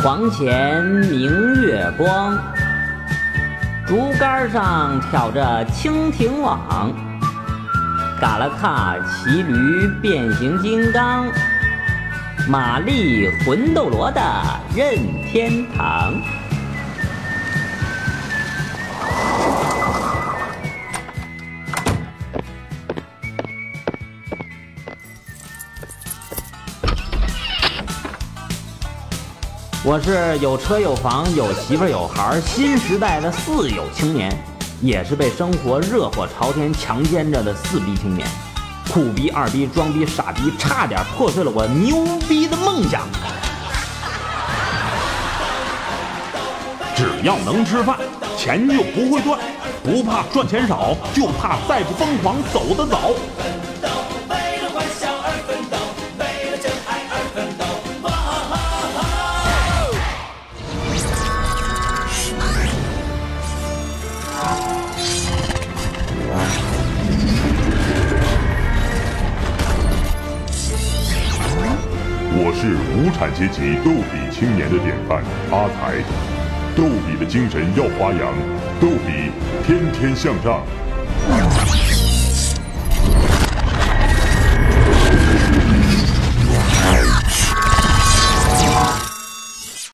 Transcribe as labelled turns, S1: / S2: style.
S1: 床前明月光，竹竿上挑着蜻蜓网。嘎啦卡骑驴变形金刚，玛丽魂斗罗的任天堂。我是有车有房有媳妇有孩儿新时代的四有青年，也是被生活热火朝天强奸着的四逼青年，苦逼、二逼、装逼、傻逼，差点破碎了我牛逼的梦想。
S2: 只要能吃饭，钱就不会断，不怕赚钱少，就怕再不疯狂走得早。
S3: 我是无产阶级逗比青年的典范阿才，逗比的精神要发扬，逗比天天向上。